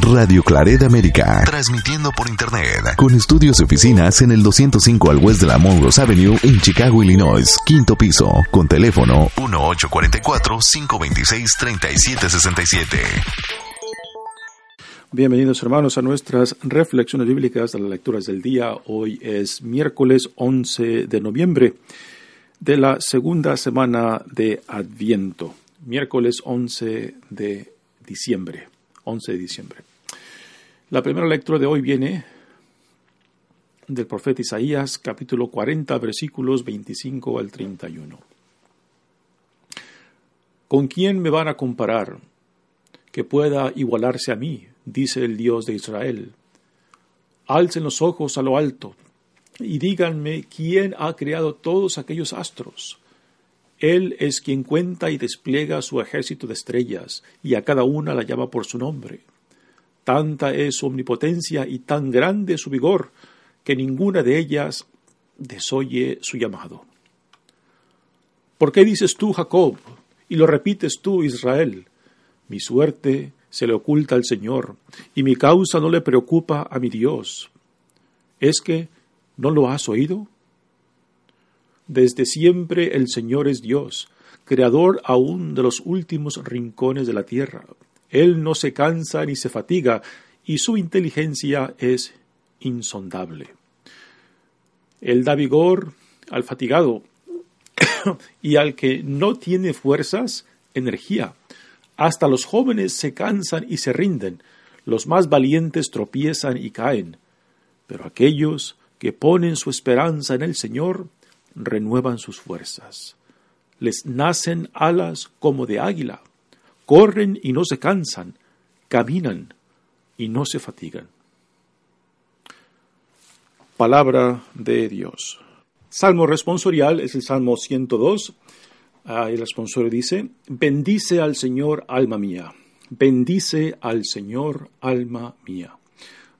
Radio Claret América. Transmitiendo por Internet. Con estudios y oficinas en el 205 al West de la Monroe Avenue en Chicago, Illinois. Quinto piso. Con teléfono 1844-526-3767. Bienvenidos hermanos a nuestras reflexiones bíblicas de las lecturas del día. Hoy es miércoles 11 de noviembre de la segunda semana de Adviento. Miércoles 11 de diciembre. 11 de diciembre. La primera lectura de hoy viene del profeta Isaías, capítulo 40, versículos 25 al 31. ¿Con quién me van a comparar que pueda igualarse a mí? dice el Dios de Israel. Alcen los ojos a lo alto y díganme quién ha creado todos aquellos astros. Él es quien cuenta y despliega su ejército de estrellas, y a cada una la llama por su nombre. Tanta es su omnipotencia y tan grande su vigor, que ninguna de ellas desoye su llamado. ¿Por qué dices tú, Jacob, y lo repites tú, Israel? Mi suerte se le oculta al Señor, y mi causa no le preocupa a mi Dios. ¿Es que no lo has oído? Desde siempre el Señor es Dios, creador aún de los últimos rincones de la tierra. Él no se cansa ni se fatiga, y su inteligencia es insondable. Él da vigor al fatigado y al que no tiene fuerzas, energía. Hasta los jóvenes se cansan y se rinden, los más valientes tropiezan y caen, pero aquellos que ponen su esperanza en el Señor renuevan sus fuerzas. Les nacen alas como de águila, corren y no se cansan, caminan y no se fatigan. Palabra de Dios. Salmo responsorial es el Salmo 102 Ah, el responsor dice, bendice al Señor, alma mía. Bendice al Señor, alma mía.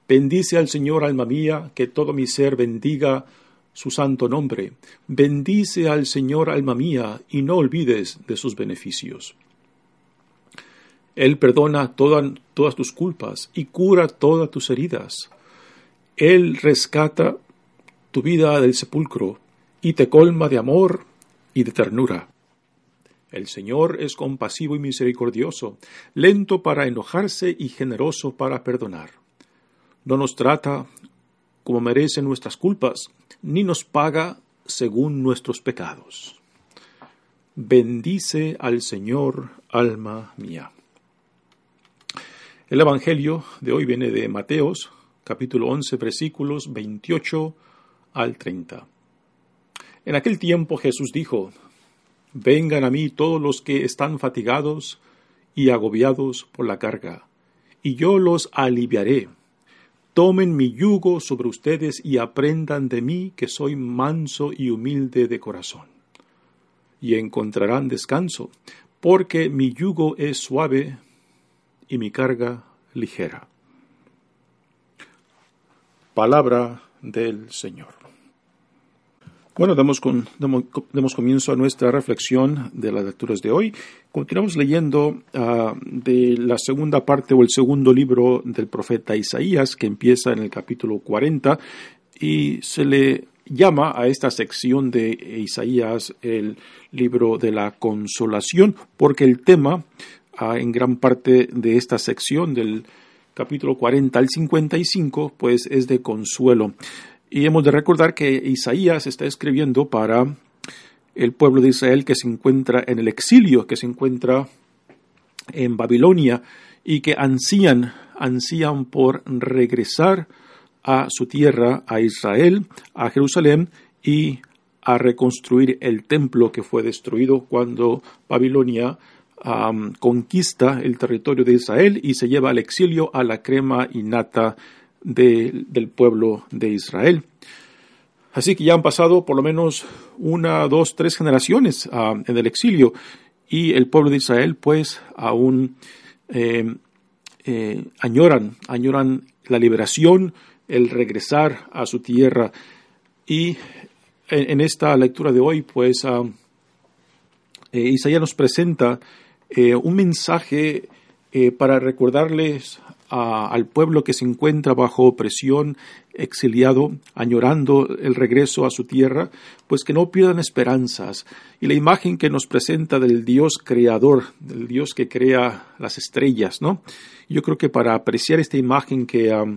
Bendice al Señor, alma mía, que todo mi ser bendiga su santo nombre. Bendice al Señor, alma mía, y no olvides de sus beneficios. Él perdona todas tus culpas y cura todas tus heridas. Él rescata tu vida del sepulcro y te colma de amor y de ternura. El Señor es compasivo y misericordioso, lento para enojarse y generoso para perdonar. No nos trata como merecen nuestras culpas, ni nos paga según nuestros pecados. Bendice al Señor, alma mía. El Evangelio de hoy viene de Mateos, capítulo 11, versículos 28 al 30. En aquel tiempo Jesús dijo, Vengan a mí todos los que están fatigados y agobiados por la carga, y yo los aliviaré. Tomen mi yugo sobre ustedes y aprendan de mí que soy manso y humilde de corazón. Y encontrarán descanso, porque mi yugo es suave y mi carga ligera. Palabra del Señor. Bueno, damos, comienzo a nuestra reflexión de las lecturas de hoy. Continuamos leyendo ah, de la segunda parte o el segundo libro del profeta Isaías, que empieza en el capítulo 40 y se le llama a esta sección de Isaías el libro de la consolación, porque el tema ah, en gran parte de esta sección del capítulo 40 al 55, pues es de consuelo. Y hemos de recordar que Isaías está escribiendo para el pueblo de Israel que se encuentra en el exilio, que se encuentra en Babilonia y que ansían, ansían por regresar a su tierra, a Israel, a Jerusalén y a reconstruir el templo que fue destruido cuando Babilonia conquista el territorio de Israel y se lleva al exilio a la crema y del pueblo de Israel. Así que ya han pasado por lo menos una, dos, tres generaciones ah, en el exilio y el pueblo de Israel pues aún eh, eh, añoran, añoran la liberación, el regresar a su tierra. Y en, esta lectura de hoy pues uh, Isaías nos presenta un mensaje para recordarles al pueblo que se encuentra bajo opresión, exiliado, añorando el regreso a su tierra, pues que no pierdan esperanzas. Y la imagen que nos presenta del Dios creador, del Dios que crea las estrellas, ¿no? Yo creo que para apreciar esta imagen que,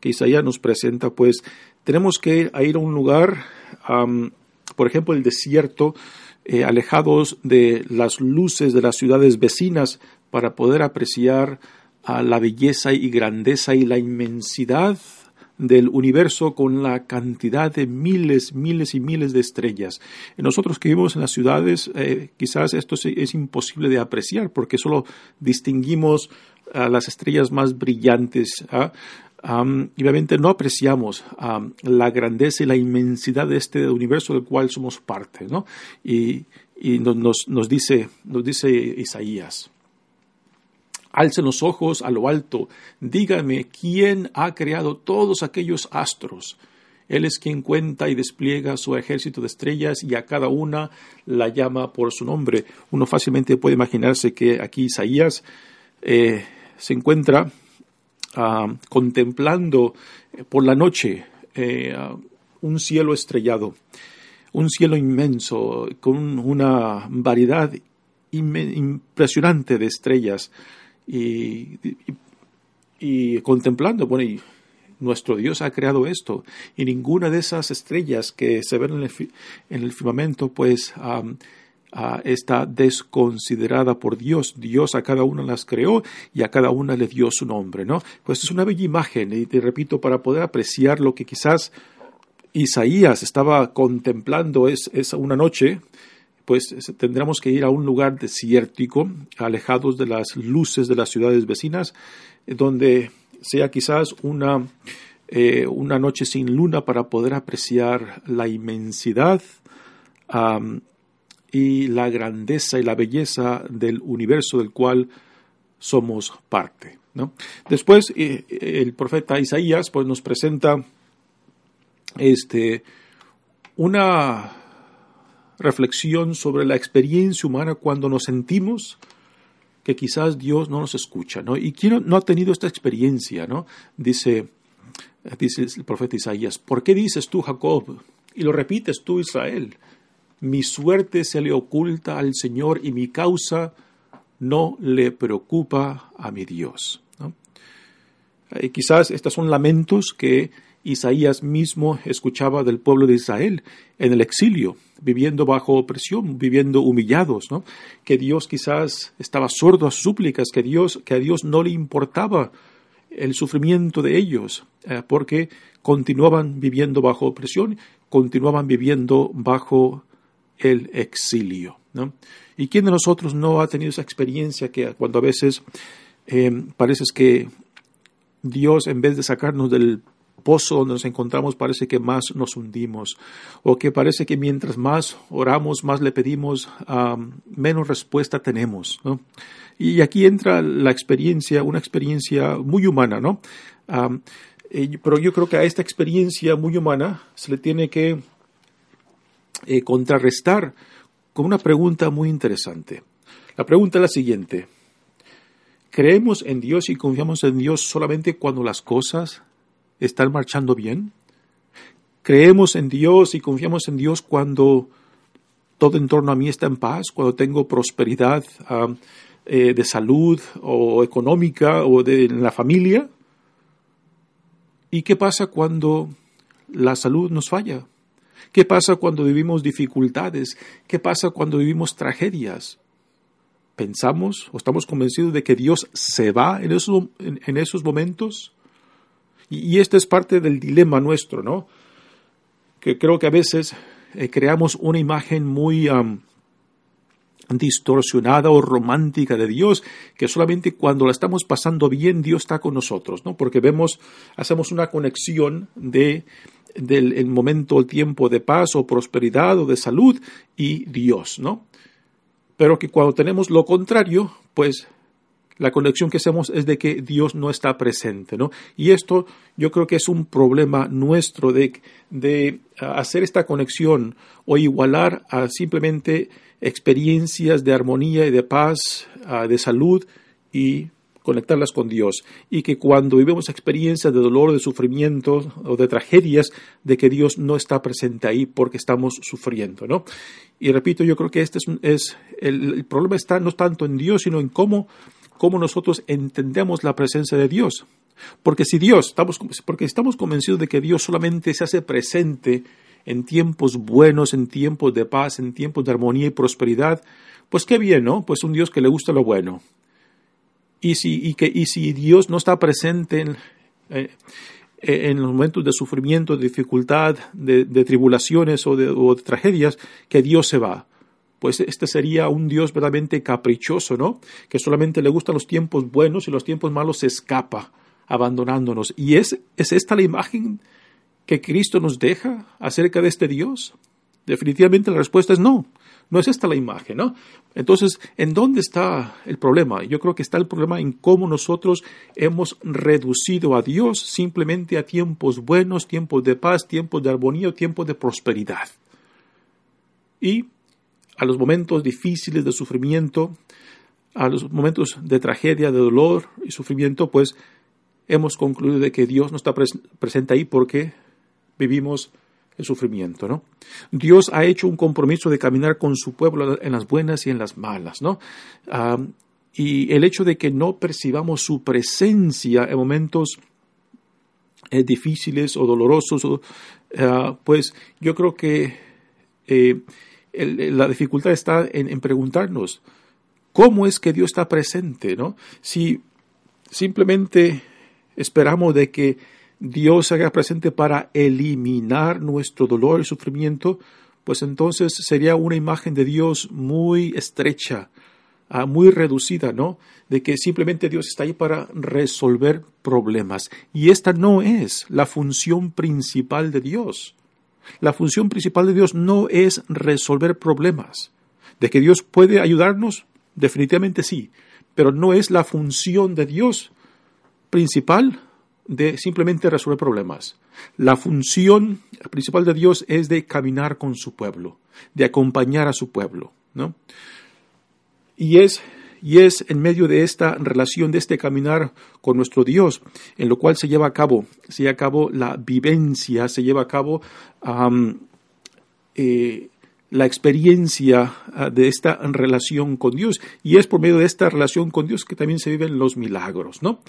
que Isaías nos presenta, pues tenemos que ir a un lugar, por ejemplo, el desierto, eh, alejados de las luces de las ciudades vecinas, para poder apreciar a la belleza y grandeza y la inmensidad del universo con la cantidad de miles, miles y miles de estrellas. Nosotros que vivimos en las ciudades, eh, quizás esto es, imposible de apreciar porque solo distinguimos a las estrellas más brillantes. ¿ah? y obviamente no apreciamos la grandeza y la inmensidad de este universo del cual somos parte. ¿no? Y, nos, nos, dice, nos dice Isaías. Alcen los ojos a lo alto, dígame quién ha creado todos aquellos astros. Él es quien cuenta y despliega su ejército de estrellas y a cada una la llama por su nombre. Uno fácilmente puede imaginarse que aquí Isaías eh, se encuentra ah, contemplando por la noche eh, un cielo estrellado, un cielo inmenso con una variedad impresionante de estrellas y, y, contemplando, bueno, y nuestro Dios ha creado esto y ninguna de esas estrellas que se ven en el, firmamento pues está desconsiderada por Dios. Dios a cada una las creó y a cada una le dio su nombre, ¿no? Pues es una bella imagen y te repito, para poder apreciar lo que quizás Isaías estaba contemplando es, es una noche, pues tendremos que ir a un lugar desértico, alejados de las luces de las ciudades vecinas, donde sea quizás una, eh, una noche sin luna para poder apreciar la inmensidad y la grandeza y la belleza del universo del cual somos parte. Después eh, el profeta Isaías pues, nos presenta este, una reflexión sobre la experiencia humana cuando nos sentimos que quizás Dios no nos escucha, ¿no? ¿Y quién no ha tenido esta experiencia, ¿no? Dice, dice el profeta Isaías, ¿por qué dices tú, Jacob? Y lo repites tú, Israel, mi suerte se le oculta al Señor y mi causa no le preocupa a mi Dios. ¿no? Eh, quizás estos son lamentos que Isaías mismo escuchaba del pueblo de Israel en el exilio, viviendo bajo opresión, viviendo humillados, ¿no? Que Dios quizás estaba sordo a súplicas, que Dios, que a Dios no le importaba el sufrimiento de ellos, eh, porque continuaban viviendo bajo opresión, continuaban viviendo bajo el exilio. ¿no? ¿Y quién de nosotros no ha tenido esa experiencia que cuando a veces eh, parece que Dios, en vez de sacarnos del pozo donde nos encontramos parece que más nos hundimos o que parece que mientras más oramos, más le pedimos, menos respuesta tenemos. Y aquí entra la experiencia, una experiencia muy humana, ¿no? Eh, pero yo creo que a esta experiencia muy humana se le tiene que eh, contrarrestar con una pregunta muy interesante. La pregunta es la siguiente. ¿Creemos en Dios y confiamos en Dios solamente cuando las cosas están marchando bien? ¿Creemos en Dios y confiamos en Dios cuando todo en torno a mí está en paz, cuando tengo prosperidad eh, de salud o económica o de en la familia? ¿Y qué pasa cuando la salud nos falla? ¿Qué pasa cuando vivimos dificultades? ¿Qué pasa cuando vivimos tragedias? ¿Pensamos o estamos convencidos de que Dios se va en en esos momentos? Y, este es parte del dilema nuestro, ¿no? Que creo que a veces eh, creamos una imagen muy distorsionada o romántica de Dios, que solamente cuando la estamos pasando bien Dios está con nosotros, ¿no? Porque vemos, hacemos una conexión de del momento, el tiempo de paz o prosperidad o de salud y Dios, ¿no? Pero que cuando tenemos lo contrario, pues la conexión que hacemos es de que Dios no está presente, ¿no? Y esto yo creo que es un problema nuestro de, de ah, hacer esta conexión o igualar a simplemente experiencias de armonía y de paz, ah, de salud y conectarlas con Dios y que cuando vivimos experiencias de dolor, de sufrimiento o de tragedias, de que Dios no está presente ahí porque estamos sufriendo, ¿no? Y repito, yo creo que este es, el, problema está no tanto en Dios, sino en cómo, cómo nosotros entendemos la presencia de Dios. Porque si Dios, estamos, porque estamos convencidos de que Dios solamente se hace presente en tiempos buenos, en tiempos de paz, en tiempos de armonía y prosperidad, pues qué bien, ¿no? Pues un Dios que le gusta lo bueno. Y si, y que, y si Dios no está presente en, eh, en los momentos de sufrimiento, de dificultad, de, tribulaciones o de, o de, tragedias, que Dios se va. Pues este sería un Dios verdaderamente caprichoso, ¿no? Que solamente le gustan los tiempos buenos y los tiempos malos se escapa, abandonándonos. ¿Y es, es esta la imagen que Cristo nos deja acerca de este Dios? Definitivamente la respuesta es no. No es esta la imagen, ¿no? Entonces, ¿en dónde está el problema? Yo creo que está el problema en cómo nosotros hemos reducido a Dios simplemente a tiempos buenos, tiempos de paz, tiempos de armonía, tiempos de prosperidad. Y a los momentos difíciles de sufrimiento, a los momentos de tragedia, de dolor y sufrimiento, pues hemos concluido de que Dios no está presente ahí porque vivimos el sufrimiento, ¿no? Dios ha hecho un compromiso de caminar con su pueblo en las buenas y en las malas, ¿no? y el hecho de que no percibamos su presencia en momentos eh, difíciles o dolorosos, ah, pues yo creo que eh, la dificultad está en, preguntarnos cómo es que Dios está presente, ¿no? Si simplemente esperamos de que Dios se haga presente para eliminar nuestro dolor y sufrimiento, pues entonces sería una imagen de Dios muy estrecha, ah, muy reducida, ¿no? De que simplemente Dios está ahí para resolver problemas. Y esta no es la función principal de Dios. La función principal de Dios no es resolver problemas. De que Dios puede ayudarnos, definitivamente sí, pero no es la función de Dios principal de simplemente resolver problemas. La función principal de Dios es de caminar con su pueblo, de acompañar a su pueblo, ¿no? Y es, y es en medio de esta relación, de este caminar con nuestro Dios, en lo cual se lleva a cabo, se lleva a cabo la vivencia, se lleva a cabo eh, la experiencia ah, de esta relación con Dios. Y es por medio de esta relación con Dios que también se viven los milagros, ¿no?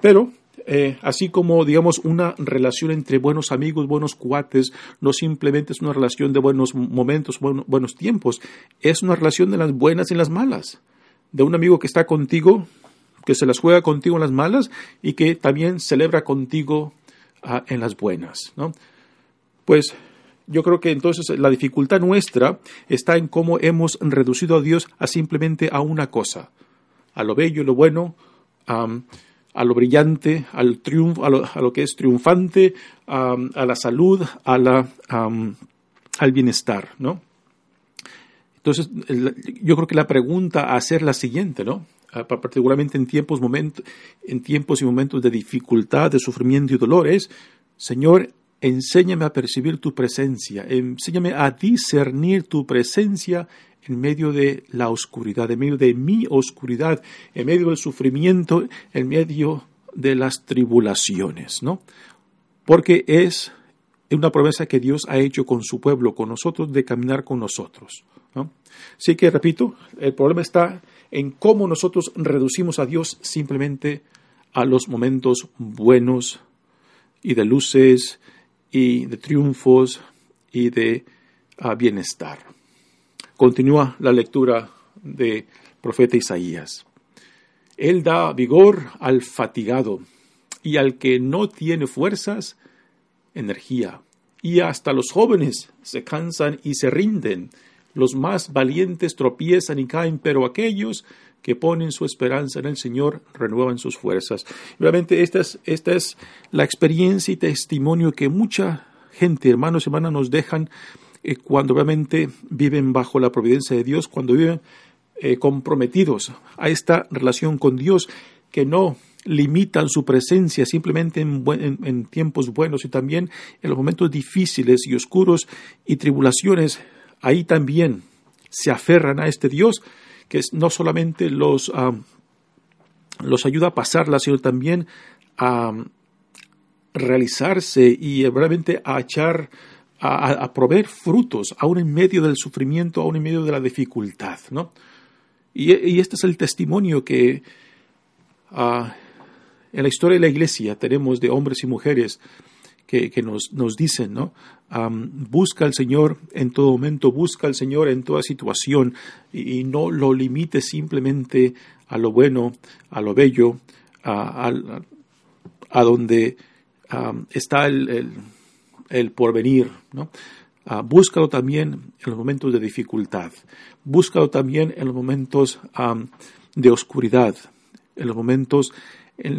pero eh, así como, digamos, una relación entre buenos amigos, buenos cuates, no simplemente es una relación de buenos momentos, buenos tiempos, es una relación de las buenas y las malas, de un amigo que está contigo, que se las juega contigo en las malas y que también celebra contigo ah, en las buenas, ¿no? Pues yo creo que entonces la dificultad nuestra está en cómo hemos reducido a Dios a simplemente a una cosa, a lo bello lo bueno, a lo brillante, al triunfo, a lo, que es triunfante, a la salud, a la, al bienestar, ¿no? Entonces, yo creo que la pregunta a hacer la siguiente, ¿no? particularmente en tiempos, momentos, en tiempos y momentos de dificultad, de sufrimiento y dolor, es, Señor, enséñame a percibir tu presencia, enséñame a discernir tu presencia en medio de la oscuridad, en medio de mi oscuridad, en medio del sufrimiento, en medio de las tribulaciones, ¿no? Porque es una promesa que Dios ha hecho con su pueblo, con nosotros, de caminar con nosotros. ¿no? Así que, repito, el problema está en cómo nosotros reducimos a Dios simplemente a los momentos buenos y de luces y de triunfos y de ah, bienestar. Continúa la lectura de profeta Isaías. Él da vigor al fatigado y al que no tiene fuerzas, energía. Y hasta los jóvenes se cansan y se rinden. Los más valientes tropiezan y caen, pero aquellos que ponen su esperanza en el Señor renuevan sus fuerzas. Realmente esta es, esta es la experiencia y testimonio que mucha gente, hermanos y hermanas, nos dejan eh, cuando realmente viven bajo la providencia de Dios, cuando viven eh, comprometidos a esta relación con Dios, que no limitan su presencia simplemente en, tiempos buenos y también en los momentos difíciles y oscuros y tribulaciones, ahí también se aferran a este Dios, que no solamente los, los ayuda a pasarla, sino también a realizarse y realmente a echar, a, proveer frutos, aún en medio del sufrimiento, aún en medio de la dificultad, ¿no? Y, este es el testimonio que ah, en la historia de la iglesia tenemos de hombres y mujeres que, nos, nos, dicen, ¿no? busca al Señor en todo momento, busca al Señor en toda situación y, no lo limite simplemente a lo bueno, a lo bello, a, a, donde está el, el, porvenir, ¿no? Uh, búscalo también en los momentos de dificultad, búscalo también en los momentos de oscuridad, en los momentos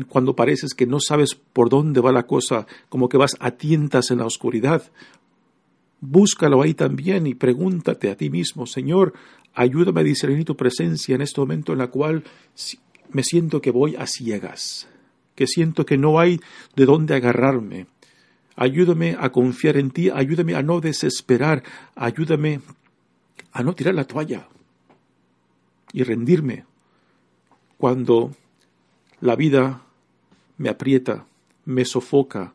cuando pareces que no sabes por dónde va la cosa, como que vas a tientas en la oscuridad. Búscalo ahí también y pregúntate a ti mismo, Señor, ayúdame a discernir tu presencia en este momento en la cual me siento que voy a ciegas, que siento que no hay de dónde agarrarme. Ayúdame a confiar en ti, ayúdame a no desesperar, ayúdame a no tirar la toalla y rendirme cuando la vida me aprieta, me sofoca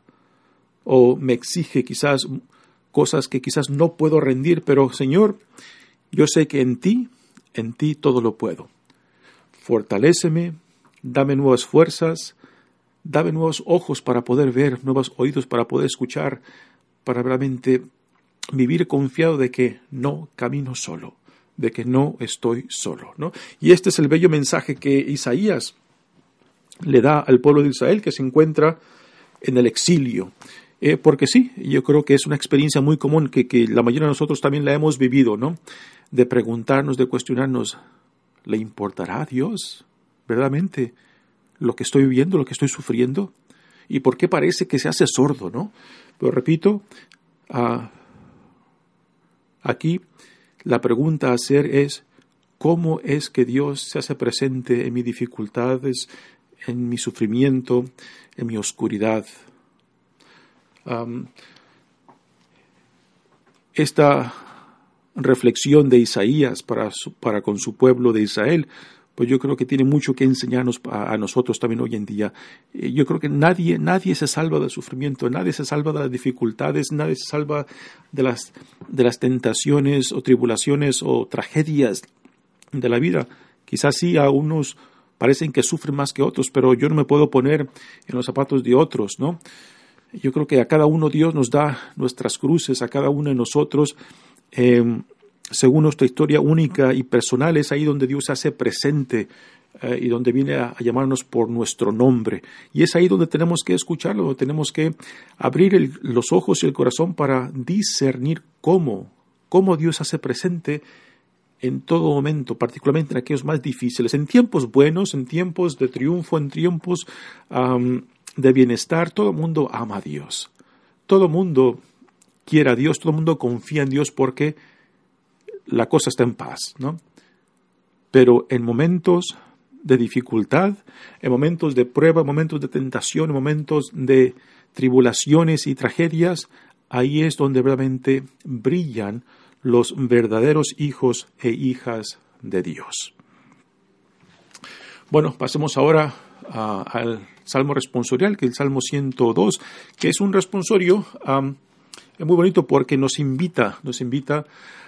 o me exige quizás cosas que quizás no puedo rendir, pero Señor, yo sé que en ti, en ti todo lo puedo. Fortaléceme, dame nuevas fuerzas, dame nuevos ojos para poder ver, nuevos oídos para poder escuchar, para realmente vivir confiado de que no camino solo, de que no estoy solo, ¿no? Y este es el bello mensaje que Isaías le da al pueblo de Israel que se encuentra en el exilio. Eh, porque sí, yo creo que es una experiencia muy común que, la mayoría de nosotros también la hemos vivido, ¿no? De preguntarnos, de cuestionarnos, ¿le importará a Dios verdaderamente lo que estoy viviendo, lo que estoy sufriendo? ¿Y por qué parece que se hace sordo, no? Pero repito, ah, aquí la pregunta a hacer es, ¿cómo es que Dios se hace presente en mis dificultades, en mi sufrimiento, en mi oscuridad. esta reflexión de Isaías para, para, con su pueblo de Israel, pues yo creo que tiene mucho que enseñarnos a, nosotros también hoy en día. Eh, yo creo que nadie, nadie se salva del sufrimiento, nadie se salva de las dificultades, nadie se salva de las, de las tentaciones o tribulaciones o tragedias de la vida. Quizás sí a unos parecen que sufren más que otros, pero yo no me puedo poner en los zapatos de otros, ¿no? Yo creo que a cada uno Dios nos da nuestras cruces, a cada uno de nosotros, em, según nuestra historia única y personal, es ahí donde Dios se hace presente eh, y donde viene a, llamarnos por nuestro nombre. Y es ahí donde tenemos que escucharlo, donde tenemos que abrir los ojos y el corazón para discernir cómo, cómo Dios hace presente en todo momento, particularmente en aquellos más difíciles, en tiempos buenos, en tiempos de triunfo, en tiempos de bienestar, todo el mundo ama a Dios. Todo el mundo quiere a Dios, todo el mundo confía en Dios porque la cosa está en paz, ¿no? Pero en momentos de dificultad, en momentos de prueba, en momentos de tentación, en momentos de tribulaciones y tragedias, ahí es donde realmente brillan los verdaderos hijos e hijas de Dios. Bueno, pasemos ahora al Salmo responsorial, que es el Salmo 102, que es un responsorio muy bonito porque nos invita, nos invita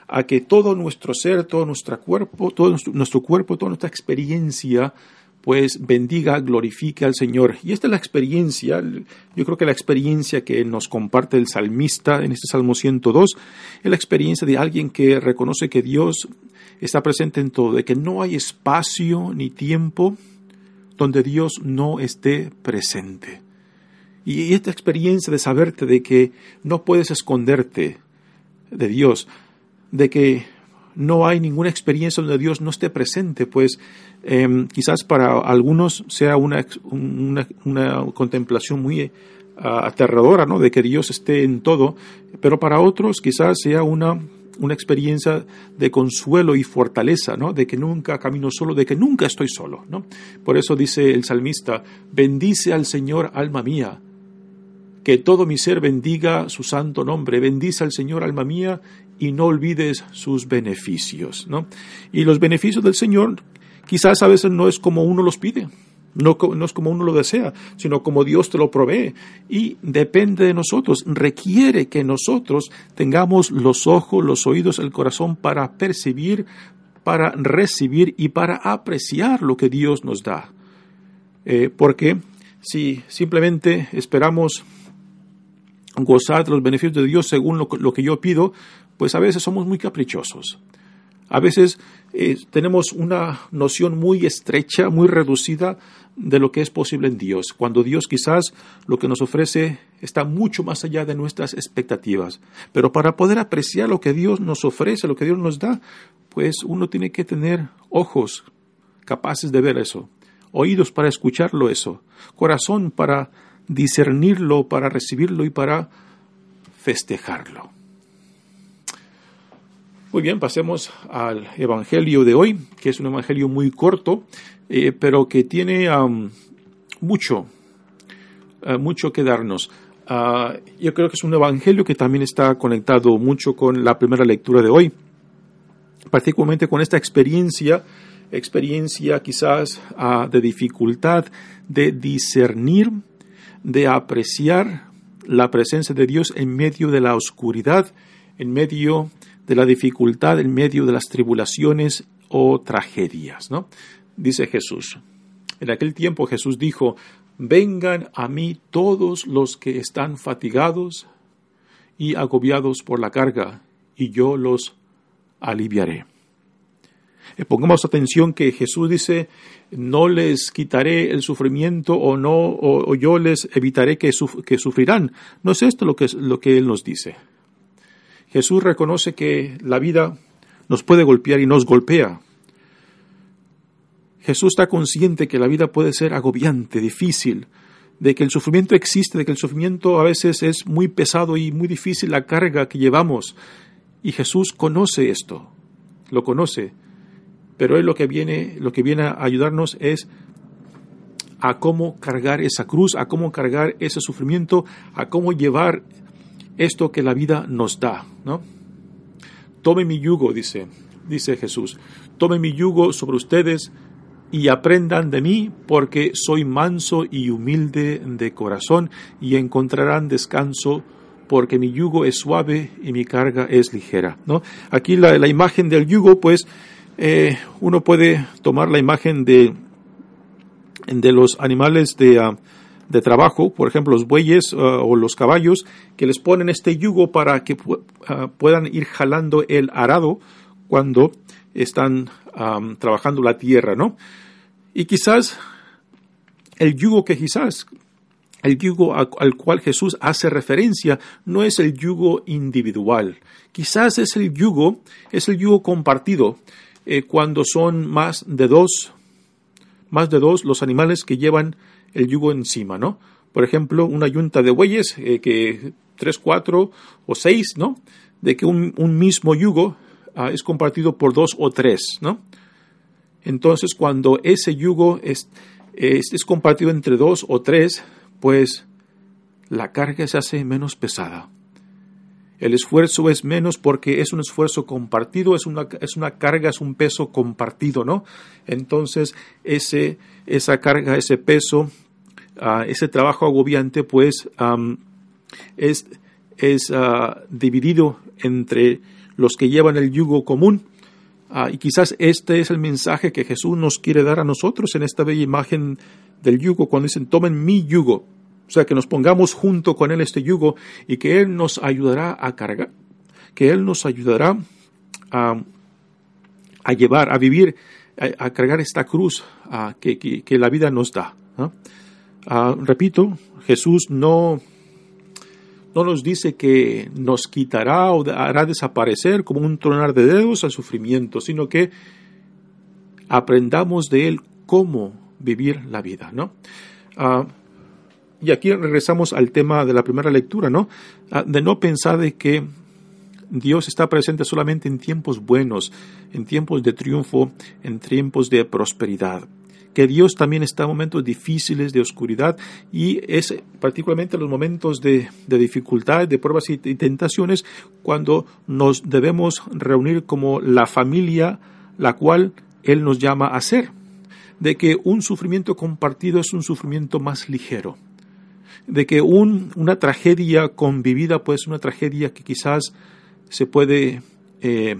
a que todo nuestro ser, todo nuestro cuerpo, todo nuestro cuerpo, toda nuestra experiencia pues bendiga, glorifique al Señor. Y esta es la experiencia, yo creo que la experiencia que nos comparte el salmista en este Salmo 102, es la experiencia de alguien que reconoce que Dios está presente en todo, de que no hay espacio ni tiempo donde Dios no esté presente. Y esta experiencia de saberte de que no puedes esconderte de Dios, de que no hay ninguna experiencia donde Dios no esté presente, pues em, quizás para algunos sea una, una, contemplación muy ah, aterradora, ¿no? De que Dios esté en todo, pero para otros quizás sea una, una experiencia de consuelo y fortaleza, ¿no? De que nunca camino solo, de que nunca estoy solo, ¿no? Por eso dice el salmista, bendice al Señor, alma mía, que todo mi ser bendiga su santo nombre. Bendice al Señor, alma mía, y no olvides sus beneficios. ¿no? Y los beneficios del Señor quizás a veces no es como uno los pide. No, es como uno lo desea, sino como Dios te lo provee. Y depende de nosotros, requiere que nosotros tengamos los ojos, los oídos, el corazón para percibir, para recibir y para apreciar lo que Dios nos da. Eh, porque si simplemente esperamos gozar de los beneficios de Dios según lo, que yo pido, pues a veces somos muy caprichosos. A veces eh, tenemos una noción muy estrecha, muy reducida de lo que es posible en Dios, cuando Dios quizás lo que nos ofrece está mucho más allá de nuestras expectativas. Pero para poder apreciar lo que Dios nos ofrece, lo que Dios nos da, pues uno tiene que tener ojos capaces de ver eso, oídos para escucharlo eso, corazón para discernirlo, para recibirlo y para festejarlo. Muy bien, pasemos al Evangelio de hoy, que es un Evangelio muy corto, eh, pero que tiene mucho, eh, mucho que darnos. Ah, yo creo que es un Evangelio que también está conectado mucho con la primera lectura de hoy, particularmente con esta experiencia, experiencia quizás ah, de dificultad de discernir de apreciar la presencia de Dios en medio de la oscuridad, en medio de la dificultad, en medio de las tribulaciones o tragedias, ¿no? Dice Jesús. En aquel tiempo Jesús dijo, vengan a mí todos los que están fatigados y agobiados por la carga, y yo los aliviaré. Eh, pongamos atención que Jesús dice, no les quitaré el sufrimiento o no, o, yo les evitaré que, que, sufrirán. No es esto lo que, lo que Él nos dice. Jesús reconoce que la vida nos puede golpear y nos golpea. Jesús está consciente que la vida puede ser agobiante, difícil, de que el sufrimiento existe, de que el sufrimiento a veces es muy pesado y muy difícil la carga que llevamos. Y Jesús conoce esto, lo conoce pero él lo que viene, lo que viene a ayudarnos es a cómo cargar esa cruz, a cómo cargar ese sufrimiento, a cómo llevar esto que la vida nos da, ¿no? Tome mi yugo, dice, dice Jesús. Tome mi yugo sobre ustedes y aprendan de mí, porque soy manso y humilde de corazón, y encontrarán descanso, porque mi yugo es suave y mi carga es ligera. ¿no? Aquí la, la imagen del yugo, pues, eh, uno puede tomar la imagen de, de los animales de, ah, de trabajo, por ejemplo, los bueyes ah, o los caballos, que les ponen este yugo para que ah, puedan ir jalando el arado cuando están trabajando la tierra, ¿no? Y quizás el yugo que quizás el yugo al cual Jesús hace referencia no es el yugo individual, quizás es el yugo, es el yugo compartido, eh, cuando son más de dos, más de dos los animales que llevan el yugo encima, ¿no? Por ejemplo, una yunta de bueyes, eh, que tres, cuatro o seis, ¿no? De que un, mismo yugo ah, es compartido por dos o tres, ¿no? Entonces, cuando ese yugo es, es, es compartido entre dos o tres, pues la carga se hace menos pesada. El esfuerzo es menos porque es un esfuerzo compartido, es una, es una carga, es un peso compartido, ¿no? Entonces, ese, esa carga, ese peso, ah, ese trabajo agobiante, pues, es, es ah, dividido entre los que llevan el yugo común. Ah, y quizás este es el mensaje que Jesús nos quiere dar a nosotros en esta bella imagen del yugo, cuando dicen, tomen mi yugo. O sea, que nos pongamos junto con Él este yugo y que Él nos ayudará a cargar, que Él nos ayudará a, llevar, a vivir, a, cargar esta cruz que, la vida nos da. repito, Jesús no, no nos dice que nos quitará o hará desaparecer como un tronar de dedos al sufrimiento, sino que aprendamos de Él cómo vivir la vida. ¿no? Y aquí regresamos al tema de la primera lectura, ¿no? Ah, de no pensar de que Dios está presente solamente en tiempos buenos, en tiempos de triunfo, en tiempos de prosperidad. Que Dios también está en momentos difíciles de oscuridad y es particularmente en los momentos de, de dificultad, de pruebas y tentaciones, cuando nos debemos reunir como la familia la cual Él nos llama a ser de que un sufrimiento compartido es un sufrimiento más ligero, de que una tragedia convivida puede una tragedia que quizás se puede eh,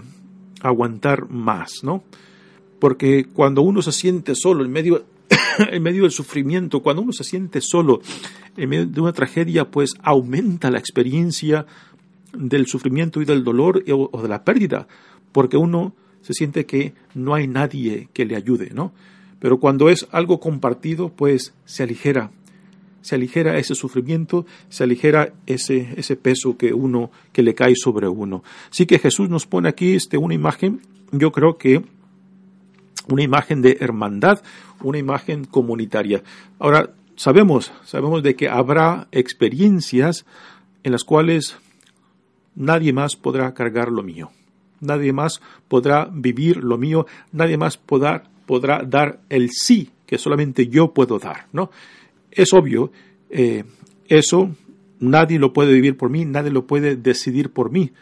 aguantar más, ¿no? Porque cuando uno se siente solo en medio, en medio del sufrimiento, cuando uno se siente solo en medio de una tragedia, pues aumenta la experiencia del sufrimiento y del dolor o, de la pérdida, porque uno se siente que no hay nadie que le ayude, ¿no? Pero cuando es algo compartido, pues se aligera, se aligera ese sufrimiento, se aligera ese, ese peso que uno, que le cae sobre uno. Así que Jesús nos pone aquí este, una imagen, yo creo que una imagen de hermandad, una imagen comunitaria. Ahora, sabemos, sabemos de que habrá experiencias en las cuales nadie más podrá cargar lo mío. Nadie más podrá vivir lo mío, nadie más podrá, podrá dar el sí que solamente yo puedo dar, ¿no? Es obvio, eh, eso nadie lo puede vivir por mí, nadie lo puede decidir por mí.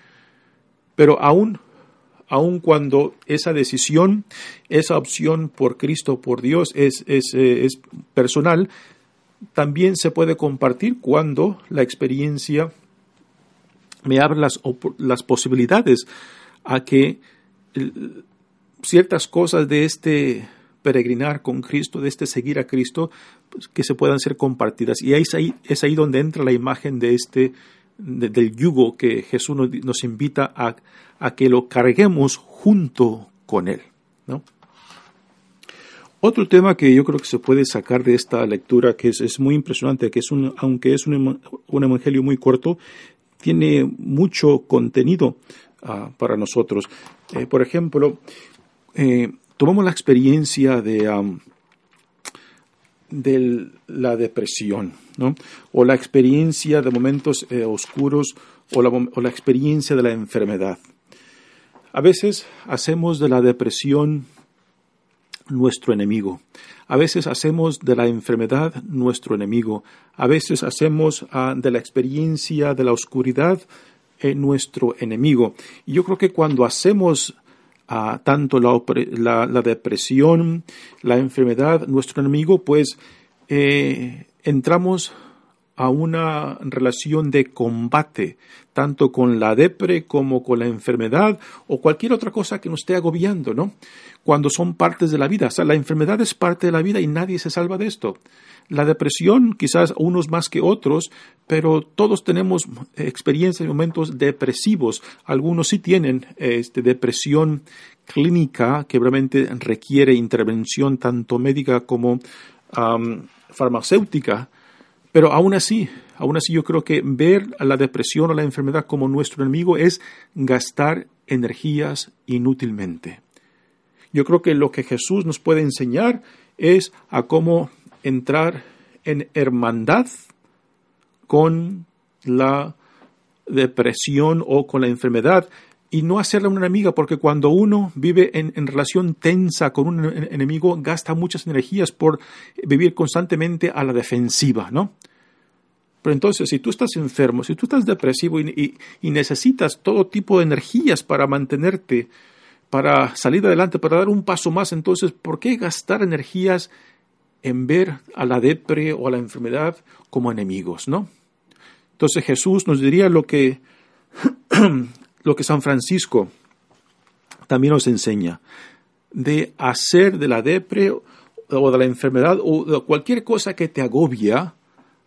Pero aún, aun cuando esa decisión, esa opción por Cristo, por Dios, es, es, eh, es personal, también se puede compartir cuando la experiencia me abre las, las posibilidades a que ciertas cosas de este peregrinar con Cristo, de este seguir a Cristo, pues, que se puedan ser compartidas. Y es ahí, es ahí donde entra la imagen de este, del yugo que Jesús nos, invita a, a, que lo carguemos junto con Él. ¿no? Otro tema que yo creo que se puede sacar de esta lectura, que es, es muy impresionante, que es un, aunque es un, un evangelio muy corto, tiene mucho contenido ah, para nosotros. Eh, por ejemplo, eh, tomamos la experiencia de, de la depresión, ¿no? o la experiencia de momentos eh, oscuros, o la, experiencia de la enfermedad. A veces hacemos de la depresión nuestro enemigo. A veces hacemos de la enfermedad nuestro enemigo. A veces hacemos ah, de la experiencia de la oscuridad eh, nuestro enemigo. Y yo creo que cuando hacemos ah, tanto la, depresión, la enfermedad, nuestro enemigo, pues eh, entramos a una relación de combate, tanto con la depre como con la enfermedad o cualquier otra cosa que nos esté agobiando, ¿no? Cuando son partes de la vida. O sea, la enfermedad es parte de la vida y nadie se salva de esto. La depresión, quizás unos más que otros, pero todos tenemos experiencias y momentos depresivos. Algunos sí tienen este, depresión clínica que realmente requiere intervención tanto médica como farmacéutica pero aún así, aún así yo creo que ver a la depresión o la enfermedad como nuestro enemigo es gastar energías inútilmente. Yo creo que lo que Jesús nos puede enseñar es a cómo entrar en hermandad con la depresión o con la enfermedad y no hacerla una enemiga, porque cuando uno vive en, relación tensa con un enemigo, gasta muchas energías por vivir constantemente a la defensiva, ¿no? Pero entonces, si tú estás enfermo, si tú estás depresivo y, necesitas todo tipo de energías para mantenerte, para salir adelante, para dar un paso más, entonces, ¿por qué gastar energías en ver a la depre o a la enfermedad como enemigos, no? Entonces Jesús nos diría lo que lo que San Francisco también nos enseña, de hacer de la depre o de la enfermedad o de cualquier cosa que te agobia,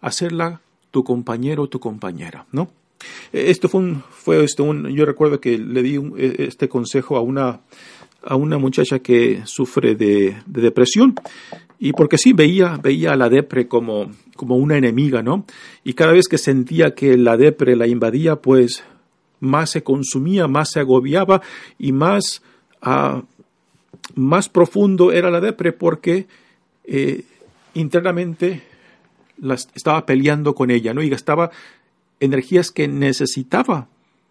hacerla tu compañero o tu compañera, ¿no? Esto fue un, fue esto un, yo recuerdo que le di e, este consejo a una, a una muchacha que sufre de, de, depresión y porque sí veía, veía a la depre como, como una enemiga, ¿no? Y cada vez que sentía que la depre la invadía, pues más se consumía, más se agobiaba y más, ah, más profundo era la depre porque eh, internamente estaba peleando con ella, ¿no? Y gastaba energías que necesitaba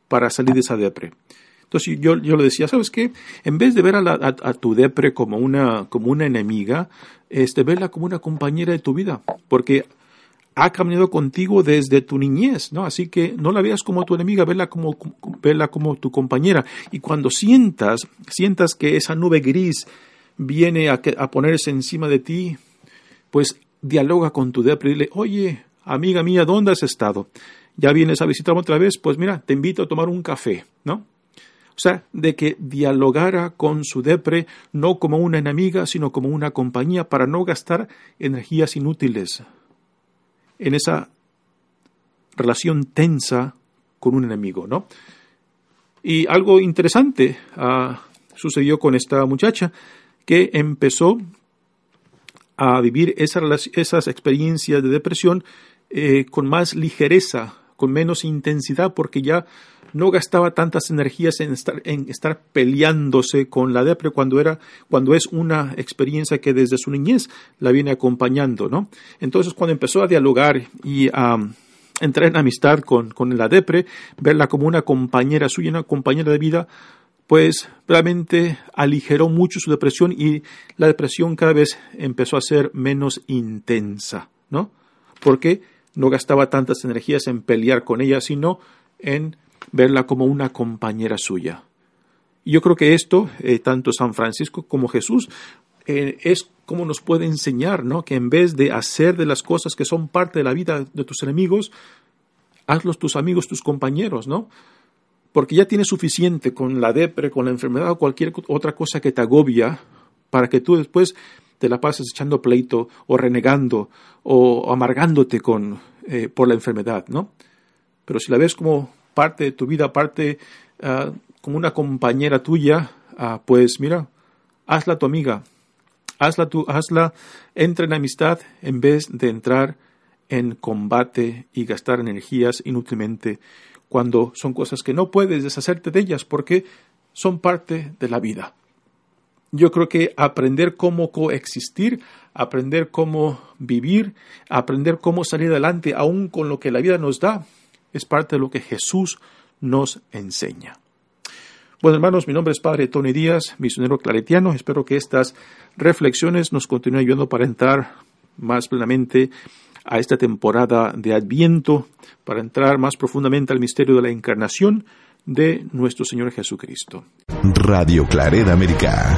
para salir de esa depre. Entonces yo, yo le decía, ¿sabes qué? En vez de ver a, tu depre como una, como una enemiga, este, verla como una compañera de tu vida, porque ha caminado contigo desde tu niñez, ¿no? Así que no la veas como tu enemiga, vela como, como tu compañera. Y cuando sientas, sientas que esa nube gris viene a, a ponerse encima de ti, pues dialoga con tu depre y dile, oye, amiga mía, ¿dónde has estado? ¿Ya vienes a visitarme otra vez? Pues mira, te invito a tomar un café, ¿no? O sea, de que dialogara con su depre no como una enemiga, sino como una compañía para no gastar energías inútiles en esa relación tensa con un enemigo, ¿no? Y algo interesante ah, sucedió con esta muchacha que empezó a vivir esas experiencias de depresión eh, con más ligereza, con menos intensidad, porque ya no gastaba tantas energías en estar, en estar peleándose con la depre cuando cuando es una experiencia que desde su niñez la viene acompañando, ¿no? Entonces, cuando empezó a dialogar y a entrar en amistad con, con la depre, verla como una compañera suya, una compañera de vida, pues realmente aligeró mucho su depresión y la depresión cada vez empezó a ser menos intensa, ¿no? Porque no gastaba tantas energías en pelear con ella, sino en verla como una compañera suya. Yo creo que esto, eh, tanto San Francisco como Jesús, eh, es como nos puede enseñar, ¿no? Que en vez de hacer de las cosas que son parte de la vida de tus enemigos, hazlos tus amigos, tus compañeros, ¿no? Porque ya tienes suficiente con la depre, con la enfermedad o cualquier otra cosa que te agobia para que tú después te la pases echando pleito o renegando o amargándote con, eh, por la enfermedad, ¿no? Pero si la ves como parte de tu vida, parte ah, como una compañera tuya, ah, pues mira, hazla tu amiga, hazla tu, hazla, entra en amistad en vez de entrar en combate y gastar energías inútilmente cuando son cosas que no puedes deshacerte de ellas porque son parte de la vida. Yo creo que aprender cómo coexistir, aprender cómo vivir, aprender cómo salir adelante aún con lo que la vida nos da, es parte de lo que Jesús nos enseña. Bueno, hermanos, mi nombre es Padre Tony Díaz, misionero claretiano. Espero que estas reflexiones nos continúen ayudando para entrar más plenamente a esta temporada de Adviento, para entrar más profundamente al misterio de la encarnación de nuestro Señor Jesucristo. Radio Clareda América.